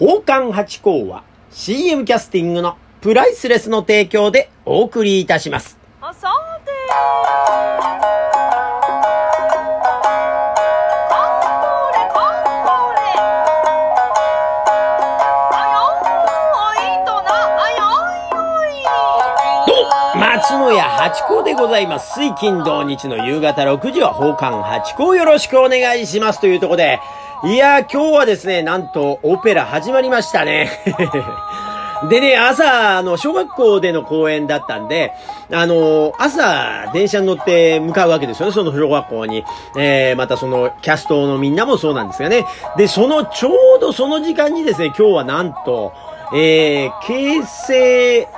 宝冠八甲は CM キャスティングのプライスレスの提供でお送りいたします。あ松野屋八甲でございます。水金土日の夕方6時は宝冠八甲よろしくお願いします。というところで、いやー今日はですね、なんとオペラ始まりましたね。でね、朝、あの、小学校での公演だったんで、あの、朝、電車に乗って向かうわけですよね、その小学校に。えー、またその、キャストのみんなもそうなんですがね。で、その、ちょうどその時間にですね、今日はなんと、えー、京成、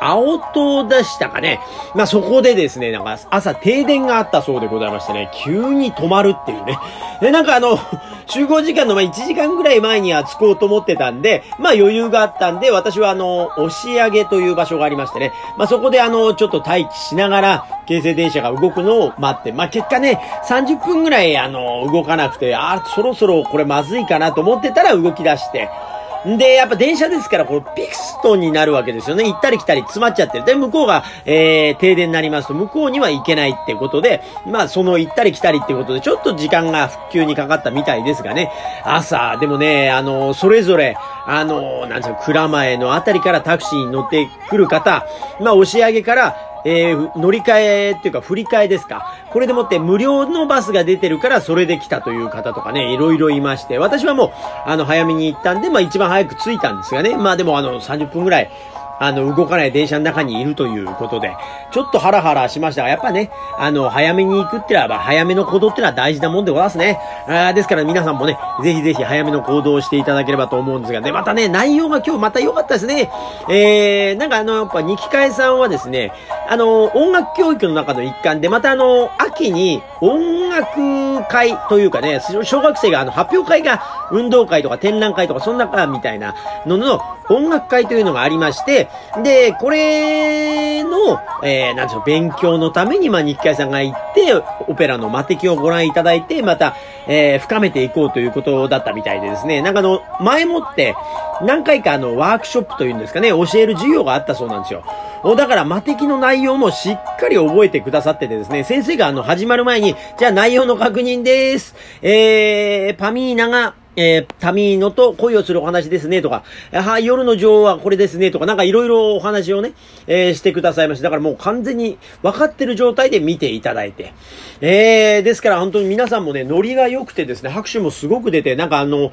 青党でしたかね。まあ、そこでですね、なんか朝停電があったそうでございましてね、急に止まるっていうね。で、なんかあの、集合時間のま1時間ぐらい前には着こうと思ってたんで、まあ余裕があったんで、私はあの、押上という場所がありましてね、まあそこであの、ちょっと待機しながら、京成電車が動くのを待って、まあ結果ね、30分ぐらいあの、動かなくて、あ、そろそろこれまずいかなと思ってたら動き出して、で、やっぱ電車ですから、このピクストンになるわけですよね。行ったり来たり詰まっちゃってる。で、向こうが、えー、停電になりますと、向こうには行けないってことで、まあ、その行ったり来たりってことで、ちょっと時間が復旧にかかったみたいですがね。朝、でもね、あの、それぞれ、あの、なんですか、蔵前のあたりからタクシーに乗ってくる方、まあ、押し上げから、えー、乗り換えっていうか振り替えですか。これでもって無料のバスが出てるからそれで来たという方とかね、いろいろいまして、私はもう、あの、早めに行ったんで、まあ一番早く着いたんですがね。まあでもあの、30分ぐらい、あの、動かない電車の中にいるということで、ちょっとハラハラしましたが、やっぱね、あの、早めに行くってのは、早めの行動ってのは大事なもんでございますね。あですから皆さんもね、ぜひぜひ早めの行動をしていただければと思うんですが、で、またね、内容が今日また良かったですね。えー、なんかあの、やっぱ、二木会さんはですね、あの、音楽教育の中の一環で、またあの、秋に音楽会というかね、小学生があの、発表会が運動会とか展覧会とか、そんなかみたいなのの音楽会というのがありまして、で、これの、えー、なんでしょう、勉強のために、まあ、日会さんが行って、オペラの魔敵をご覧いただいて、また、えー、深めていこうということだったみたいでですね、なんかあの、前もって、何回かあの、ワークショップというんですかね、教える授業があったそうなんですよ。だから、魔敵の内容もしっかり覚えてくださっててですね、先生があの、始まる前に、じゃあ内容の確認です。えー、パミーナが、えー、タミーノと恋をするお話ですね、とか、はい、夜の女王はこれですね、とか、なんかいろいろお話をね、えー、してくださいました。だからもう完全に分かってる状態で見ていただいて。えー、ですから本当に皆さんもね、ノリが良くてですね、拍手もすごく出て、なんかあの、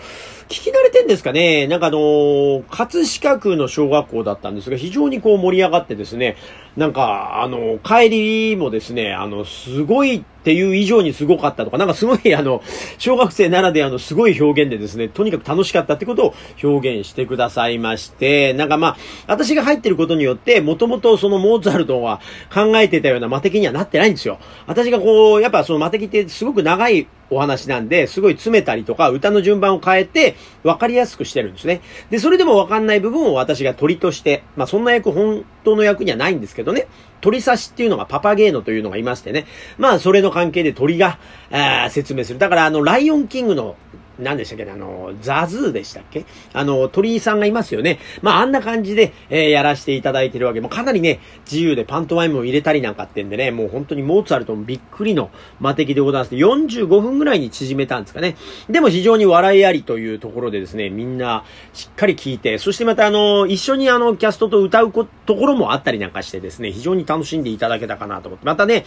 聞き慣れてんですかね、なんかあの、葛飾区の小学校だったんですが、非常にこう盛り上がってですね、なんか、あの、帰りもですね、あの、すごいっていう以上にすごかったとか、なんかすごいあの、小学生ならではのすごい表現でですね、とにかく楽しかったってことを表現してくださいまして、なんかまあ、私が入ってることによって、もともとそのモーツァルトは考えてたような魔敵にはなってないんですよ。私がこう、やっぱその魔敵ってすごく長いお話なんで、すごい詰めたりとか、歌の順番を変えて、わかりやすくしてるんですね。で、それでもわかんない部分を私が鳥として、まあそんな役、本当の役にはないんですけどね、鳥刺しっていうのがパパゲーノというのがいましてね、まあそれの関係で鳥が、あ説明する。だからあの、ライオンキングの何でしたっけ？あの、ザズーでしたっけ？あの、鳥居さんがいますよね。まあ、あんな感じで、えー、やらせていただいてるわけ。もうかなりね、自由でパントマイムを入れたりなんかってんでね、もう本当にモーツァルトもびっくりの魔敵でございます。45分ぐらいに縮めたんですかね。でも非常に笑いありというところでですね、みんなしっかり聞いて、そしてまたあの、一緒にあの、キャストと歌うところもあったりなんかしてですね、非常に楽しんでいただけたかなと思って。またね、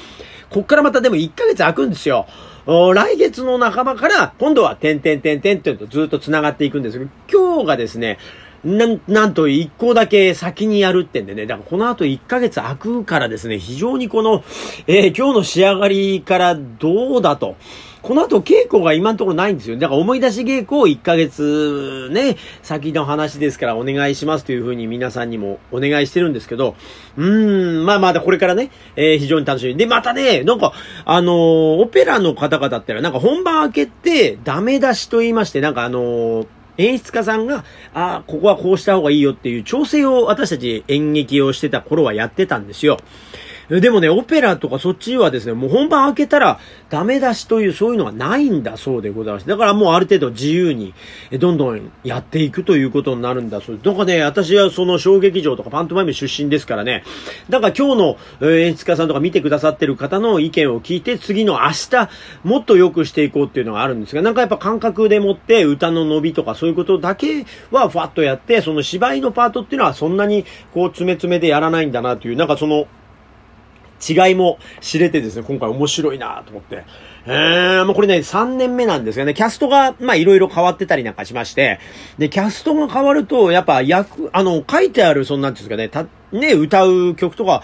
こっからまたでも1ヶ月空くんですよ。来月の半ばから、今度は、点点点点ってとずっと繋がっていくんですけど、今日がですね、なん、なんと一個だけ先にやるってんでね、だからこの後一ヶ月空くからですね、非常にこの、えー、今日の仕上がりからどうだと。この後稽古が今のところないんですよ。だから思い出し稽古を1ヶ月ね、先の話ですからお願いしますというふうに皆さんにもお願いしてるんですけど、うーん、まあまだこれからね、えー、非常に楽しみ。で、またね、なんか、あのー、オペラの方々ってのはなんか本番明けてダメ出しと言いまして、なんかあのー演出家さんが、ああ、ここはこうした方がいいよっていう調整を私たち演劇をしてた頃はやってたんですよ。でもね、オペラとかそっちはですね、もう本番開けたらダメ出しというそういうのがないんだそうでございます。だからもうある程度自由にどんどんやっていくということになるんだそうです。だかね、私はその小劇場とかパントマイム出身ですからね、だから今日の演出家さんとか見てくださってる方の意見を聞いて次の明日もっと良くしていこうっていうのがあるんですが、なんかやっぱ感覚でもって歌の伸びとかそういうことだけはふわっとやって、その芝居のパートっていうのはそんなにこう詰め詰めでやらないんだなという、なんかその違いも知れてですね、今回面白いなと思って。えー、もうこれね、3年目なんですがね、キャストが、まあいろいろ変わってたりなんかしまして、で、キャストが変わると、やっぱ役、あの、書いてある、そんなんですかね、た、ね、歌う曲とか、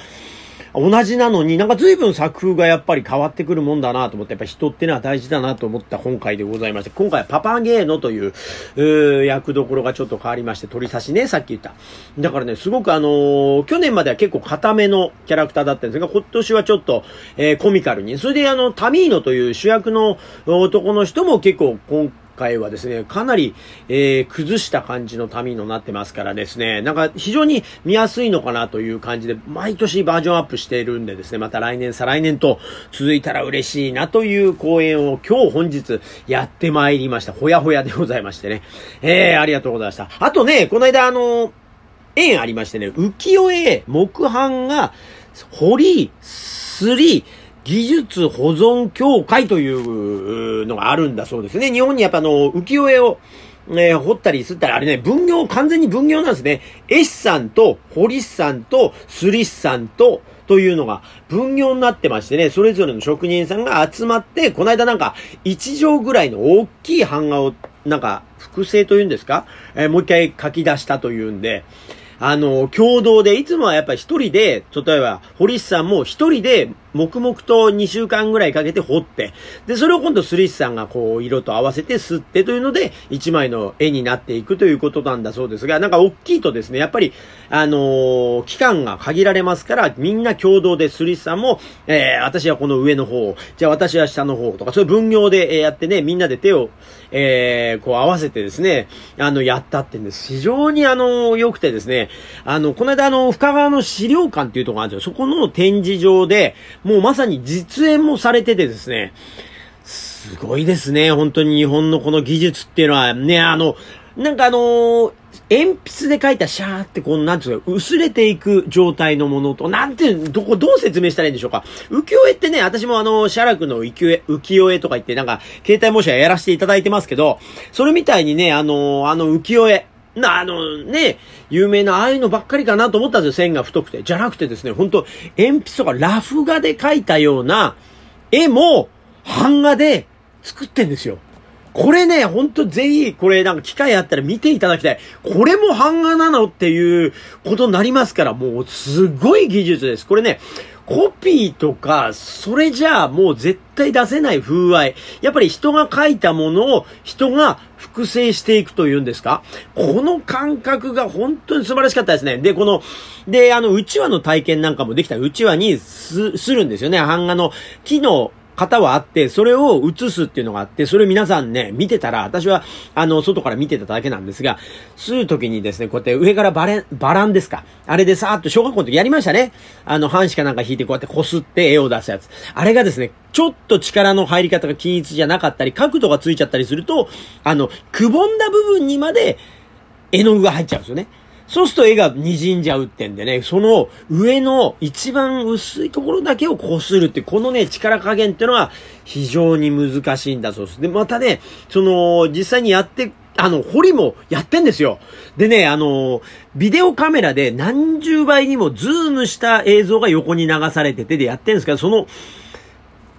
同じなのになんか随分作風がやっぱり変わってくるもんだなと思って、やっぱ人ってのは大事だなと思った今回でございまして、今回はパパゲーノという、う役どころがちょっと変わりまして、鳥差しね、さっき言った。だからね、すごくあのー、去年までは結構固めのキャラクターだったんですが、今年はちょっと、えー、コミカルに。それであの、タミーノという主役の男の人も結構今回はですね、かなり、えー、崩した感じの民になってますからですね、なんか非常に見やすいのかなという感じで、毎年バージョンアップしているんでですね、また来年、再来年と続いたら嬉しいなという公演を今日本日やってまいりました。ほやほやでございましてね。えー、ありがとうございました。あとね、この間あの、縁ありましてね、浮世絵木版が、堀、すり、技術保存協会というのがあるんだそうですね。日本にやっぱあの、浮世絵を、え、掘ったりすったら、あれね、分業、完全に分業なんですね。絵師さんと、堀師さんと、すり師さんと、というのが分業になってましてね、それぞれの職人さんが集まって、この間なんか、1畳ぐらいの大きい版画を、なんか、複製というんですか？えー、もう一回書き出したというんで、あの、共同で、いつもはやっぱり一人で、例えば、堀市さんも一人で、黙々と2週間ぐらいかけて掘って、で、それを今度スリスさんがこう、色と合わせて吸ってというので、一枚の絵になっていくということなんだそうですが、なんか大きいとですね、やっぱり、あのー、期間が限られますから、みんな共同でスリスさんも、えー、私はこの上の方、じゃあ私は下の方とか、そういう分業でやってね、みんなで手を、えー、こう合わせてですね、あの、やったってんです。非常にあの、良くてですね、あの、この間あの、深川の資料館っていうとこがあるんですよ。そこの展示場で、もうまさに実演もされててですね、すごいですね。本当に日本のこの技術っていうのはね、あの、なんかあのー、鉛筆で書いたシャーってこう、なんていうか、薄れていく状態のものと、なんていう、どこ、どう説明したらいいんでしょうか。浮世絵ってね、私もあの、写楽の浮世絵、浮世絵とか言って、なんか、携帯模写やらせていただいてますけど、それみたいにね、あの、あの浮世絵、な、あのね、有名なああいうのばっかりかなと思ったんですよ、線が太くて。じゃなくてですね、本当鉛筆とかラフ画で描いたような絵も、版画で作ってんですよ。これね、ほんとぜひ、これなんか機会あったら見ていただきたい。これも版画なのっていうことになりますから、もうすごい技術です。これね、コピーとか、それじゃあもう絶対出せない風合い。やっぱり人が書いたものを人が複製していくというんですかこの感覚が本当に素晴らしかったですね。で、この、で、あの、うちわの体験なんかもできたうちわにす、するんですよね。版画の木の方はあって、それを映すっていうのがあって、それ皆さんね、見てたら、私は、あの、外から見てただけなんですが、するときにですね、こうやって上からバレン、バランですか。あれでさーっと小学校の時やりましたね。あの、半紙かなんか引いてこうやって擦って絵を出すやつ。あれがですね、ちょっと力の入り方が均一じゃなかったり、角度がついちゃったりすると、あの、くぼんだ部分にまで絵の具が入っちゃうんですよね。そうすると絵が滲んじゃうってんでね、その上の一番薄いところだけをこするって、このね、力加減ってのは非常に難しいんだそうです。で、またね、その、実際にやって、あの、彫りもやってんですよ。でね、あの、ビデオカメラで何十倍にもズームした映像が横に流されててでやってんですけど、その、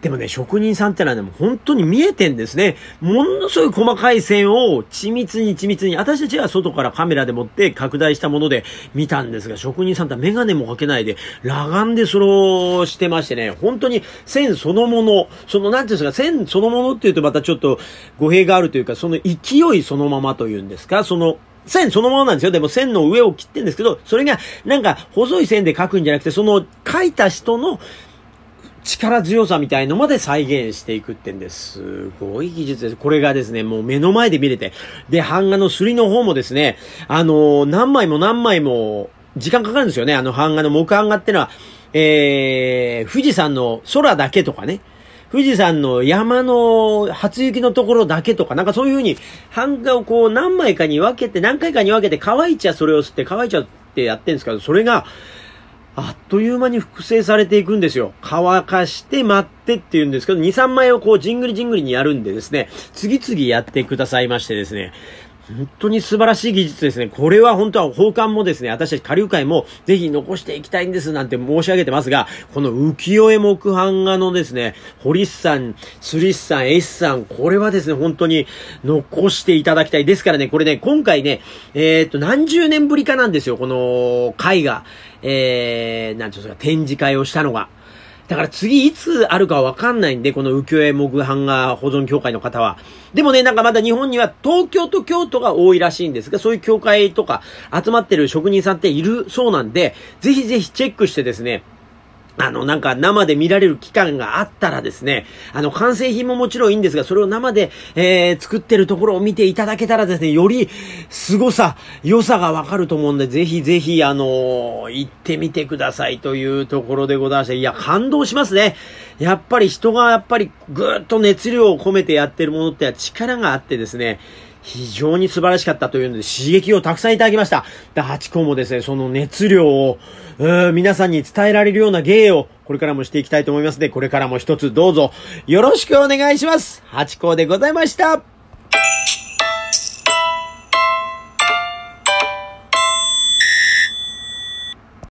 でもね、職人さんってのはね、もう本当に見えてんですね。ものすごい細かい線を緻密に緻密に、私たちは外からカメラで持って拡大したもので見たんですが、職人さんってメガネもかけないで、裸眼でそれをしてましてね、本当に線そのもの、その、なんていうんですか、線そのものっていうとまたちょっと語弊があるというか、その勢いそのままというんですか、その、線そのままなんですよ。でも線の上を切ってんですけど、それがなんか細い線で描くんじゃなくて、その描いた人の力強さみたいのまで再現していくってんです。すごい技術です。これがですね、もう目の前で見れて。で、版画のすりの方もですね、あのー、何枚も何枚も時間かかるんですよね。あの版画の木版画ってのは、えー、富士山の空だけとかね、富士山の山の初雪のところだけとか、なんかそういう風に版画をこう何枚かに分けて、何回かに分けて乾いちゃそれを吸って乾いちゃってやってるんですけど、それが、あっという間に複製されていくんですよ。乾かして待ってって言うんですけど、2、3枚をこうじんぐりじんぐりにやるんでですね、次々やってくださいましてですね、本当に素晴らしい技術ですね。これは本当は奉還もですね、私たち下流会もぜひ残していきたいんですなんて申し上げてますが、この浮世絵木版画のですね、堀さん、スリスさん、エスさん、これはですね、本当に残していただきたい。ですからね、これね、今回ね、えー、っと、何十年ぶりかなんですよ、この会が、えー、なんていうんですか、展示会をしたのが。だから次いつあるかわかんないんで、この浮世絵木版画保存協会の方は。でもね、なんかまだ日本には東京と京都が多いらしいんですが、そういう協会とか集まってる職人さんっているそうなんで、ぜひぜひチェックしてですね、あの、なんか生で見られる期間があったらですね、あの、完成品ももちろんいいんですが、それを生で、えー、作ってるところを見ていただけたらですね、より凄さ、良さがわかると思うんで、ぜひぜひ、あのー、行ってみてくださいというところでございまして、いや、感動しますね。やっぱり人がやっぱりぐーっと熱量を込めてやってるものって力があってですね、非常に素晴らしかったというので刺激をたくさんいただきました。で、ハチ公もですね、その熱量を、皆さんに伝えられるような芸をこれからもしていきたいと思いますので、これからも一つどうぞよろしくお願いします。ハチ公でございました。